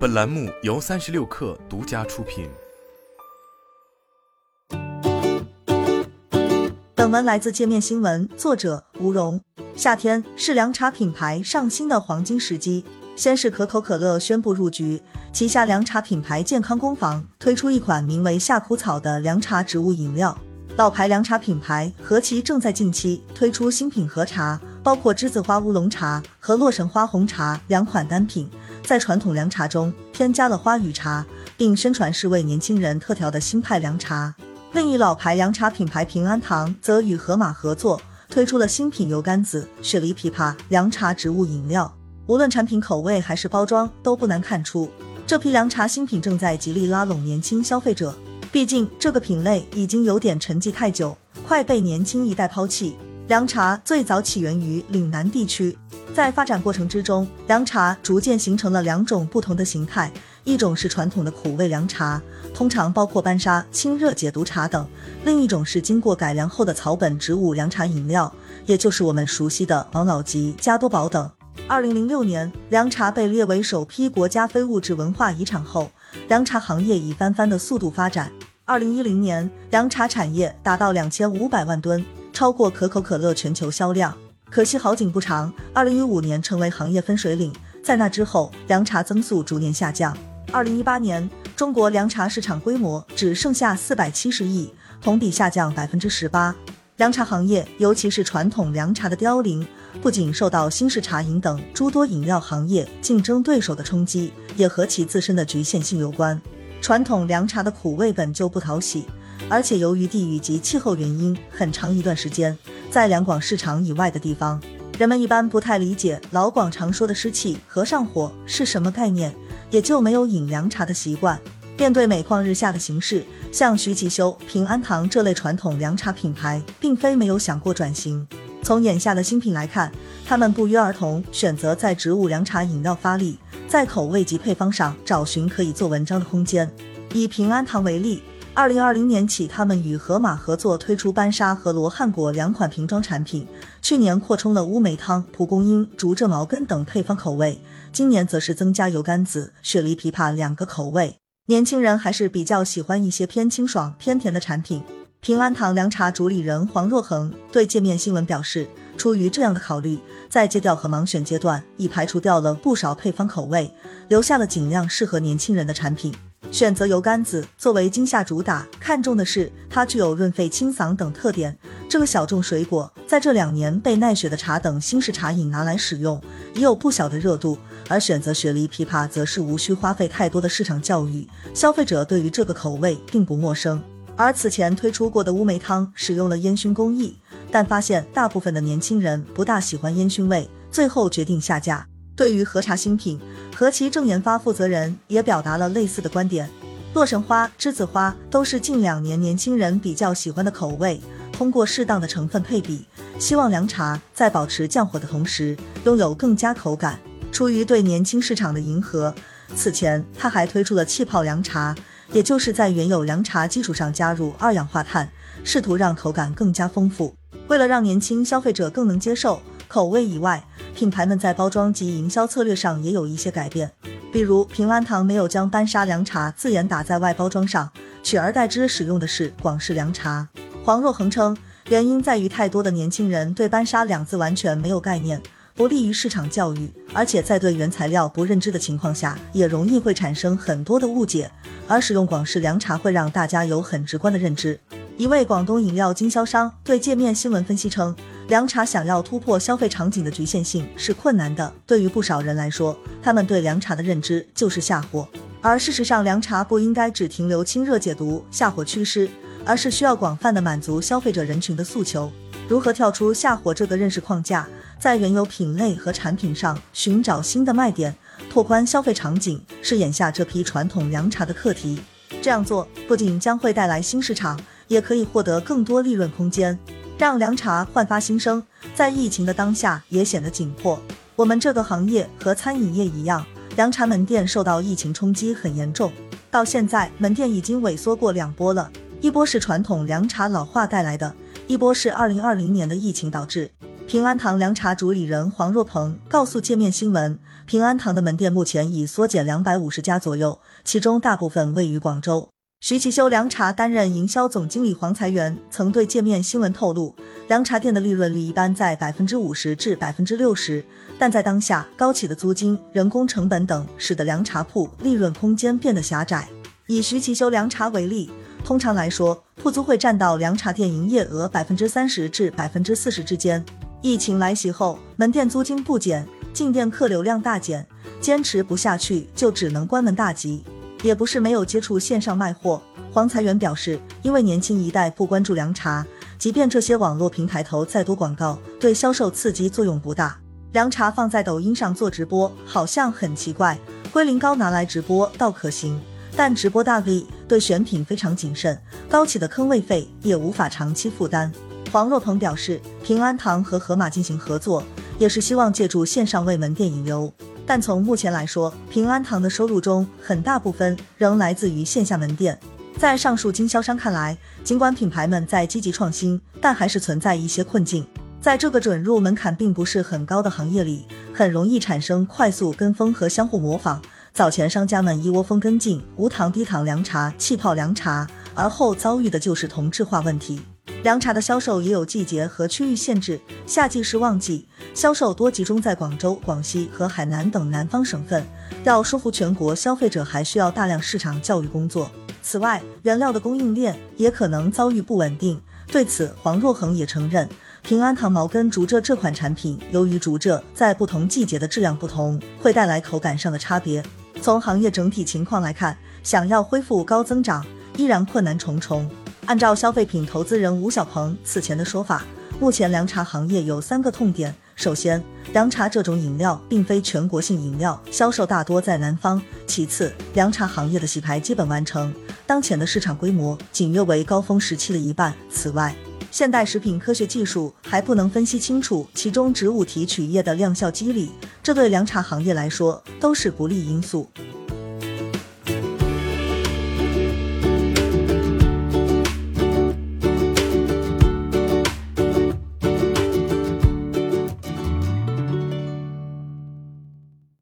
本栏目由三十六氪独家出品。本文来自界面新闻，作者吴荣。夏天是凉茶品牌上新的黄金时机。先是可口可乐宣布入局，旗下凉茶品牌健康工坊推出一款名为夏枯草的凉茶植物饮料。老牌凉茶品牌和其正在近期推出新品和茶，包括栀子花乌龙茶和洛神花红茶两款单品，在传统凉茶中添加了花语茶，并宣传是为年轻人特调的新派凉茶。另一老牌凉茶品牌平安堂则与盒马合作推出了新品油甘子雪梨枇杷凉茶植物饮料。无论产品口味还是包装，都不难看出，这批凉茶新品正在极力拉拢年轻消费者。毕竟这个品类已经有点沉寂太久，快被年轻一代抛弃。凉茶最早起源于岭南地区，在发展过程之中，凉茶逐渐形成了两种不同的形态。一种是传统的苦味凉茶，通常包括班沙、清热解毒茶等；另一种是经过改良后的草本植物凉茶饮料，也就是我们熟悉的王老吉、加多宝等。二零零六年，凉茶被列为首批国家非物质文化遗产后，凉茶行业以翻番的速度发展。二零一零年，凉茶产业达到两千五百万吨，超过可口可乐全球销量。可惜好景不长，二零一五年成为行业分水岭，在那之后，凉茶增速逐年下降。二零一八年，中国凉茶市场规模只剩下四百七十亿，同比下降百分之十八。凉茶行业，尤其是传统凉茶的凋零，不仅受到新式茶饮等诸多饮料行业竞争对手的冲击，也和其自身的局限性有关。传统凉茶的苦味本就不讨喜，而且由于地域及气候原因，很长一段时间，在两广市场以外的地方，人们一般不太理解老广常说的湿气和上火是什么概念。也就没有饮凉茶的习惯。面对每况日下的形势，像徐其修、平安堂这类传统凉茶品牌，并非没有想过转型。从眼下的新品来看，他们不约而同选择在植物凉茶饮料发力，在口味及配方上找寻可以做文章的空间。以平安堂为例，二零二零年起，他们与盒马合作推出班沙和罗汉果两款瓶装产品，去年扩充了乌梅汤、蒲公英、竹蔗茅根等配方口味。今年则是增加油甘子、雪梨枇杷两个口味，年轻人还是比较喜欢一些偏清爽、偏甜的产品。平安堂凉茶主理人黄若恒对界面新闻表示，出于这样的考虑，在借调和盲选阶段，已排除掉了不少配方口味，留下了尽量适合年轻人的产品。选择油甘子作为今夏主打，看重的是它具有润肺清嗓等特点。这个小众水果在这两年被奈雪的茶等新式茶饮拿来使用，已有不小的热度。而选择雪梨枇杷，则是无需花费太多的市场教育，消费者对于这个口味并不陌生。而此前推出过的乌梅汤使用了烟熏工艺，但发现大部分的年轻人不大喜欢烟熏味，最后决定下架。对于和茶新品，和其正研发负责人也表达了类似的观点。洛神花、栀子花都是近两年年轻人比较喜欢的口味，通过适当的成分配比，希望凉茶在保持降火的同时，拥有更加口感。出于对年轻市场的迎合，此前他还推出了气泡凉茶，也就是在原有凉茶基础上加入二氧化碳，试图让口感更加丰富。为了让年轻消费者更能接受口味以外，品牌们在包装及营销策略上也有一些改变。比如平安堂没有将班砂凉茶字眼打在外包装上，取而代之使用的是广式凉茶。黄若恒称，原因在于太多的年轻人对班砂两字完全没有概念。不利于市场教育，而且在对原材料不认知的情况下，也容易会产生很多的误解。而使用广式凉茶会让大家有很直观的认知。一位广东饮料经销商对界面新闻分析称，凉茶想要突破消费场景的局限性是困难的。对于不少人来说，他们对凉茶的认知就是下火，而事实上，凉茶不应该只停留清热解毒、下火祛湿，而是需要广泛的满足消费者人群的诉求。如何跳出下火这个认识框架？在原有品类和产品上寻找新的卖点，拓宽消费场景，是眼下这批传统凉茶的课题。这样做不仅将会带来新市场，也可以获得更多利润空间，让凉茶焕发新生。在疫情的当下，也显得紧迫。我们这个行业和餐饮业一样，凉茶门店受到疫情冲击很严重，到现在门店已经萎缩过两波了，一波是传统凉茶老化带来的，一波是二零二零年的疫情导致。平安堂凉茶主理人黄若鹏告诉界面新闻，平安堂的门店目前已缩减两百五十家左右，其中大部分位于广州。徐其修凉茶担任营销总经理黄才元曾对界面新闻透露，凉茶店的利润率一般在百分之五十至百分之六十，但在当下高企的租金、人工成本等，使得凉茶铺利润空间变得狭窄。以徐其修凉茶为例，通常来说，铺租会占到凉茶店营业额百分之三十至百分之四十之间。疫情来袭后，门店租金不减，进店客流量大减，坚持不下去就只能关门大吉。也不是没有接触线上卖货，黄财源表示，因为年轻一代不关注凉茶，即便这些网络平台投再多广告，对销售刺激作用不大。凉茶放在抖音上做直播，好像很奇怪，龟苓膏拿来直播倒可行，但直播大 V 对选品非常谨慎，高企的坑位费也无法长期负担。黄若鹏表示，平安堂和盒马进行合作，也是希望借助线上为门店引流。但从目前来说，平安堂的收入中很大部分仍来自于线下门店。在上述经销商看来，尽管品牌们在积极创新，但还是存在一些困境。在这个准入门槛并不是很高的行业里，很容易产生快速跟风和相互模仿。早前商家们一窝蜂跟进无糖低糖凉茶、气泡凉茶，而后遭遇的就是同质化问题。凉茶的销售也有季节和区域限制，夏季是旺季，销售多集中在广州、广西和海南等南方省份。要说服全国消费者，还需要大量市场教育工作。此外，原料的供应链也可能遭遇不稳定。对此，黄若恒也承认，平安堂毛根竹蔗这款产品，由于竹蔗在不同季节的质量不同，会带来口感上的差别。从行业整体情况来看，想要恢复高增长，依然困难重重。按照消费品投资人吴小鹏此前的说法，目前凉茶行业有三个痛点。首先，凉茶这种饮料并非全国性饮料，销售大多在南方。其次，凉茶行业的洗牌基本完成，当前的市场规模仅约为高峰时期的一半。此外，现代食品科学技术还不能分析清楚其中植物提取液的量效机理，这对凉茶行业来说都是不利因素。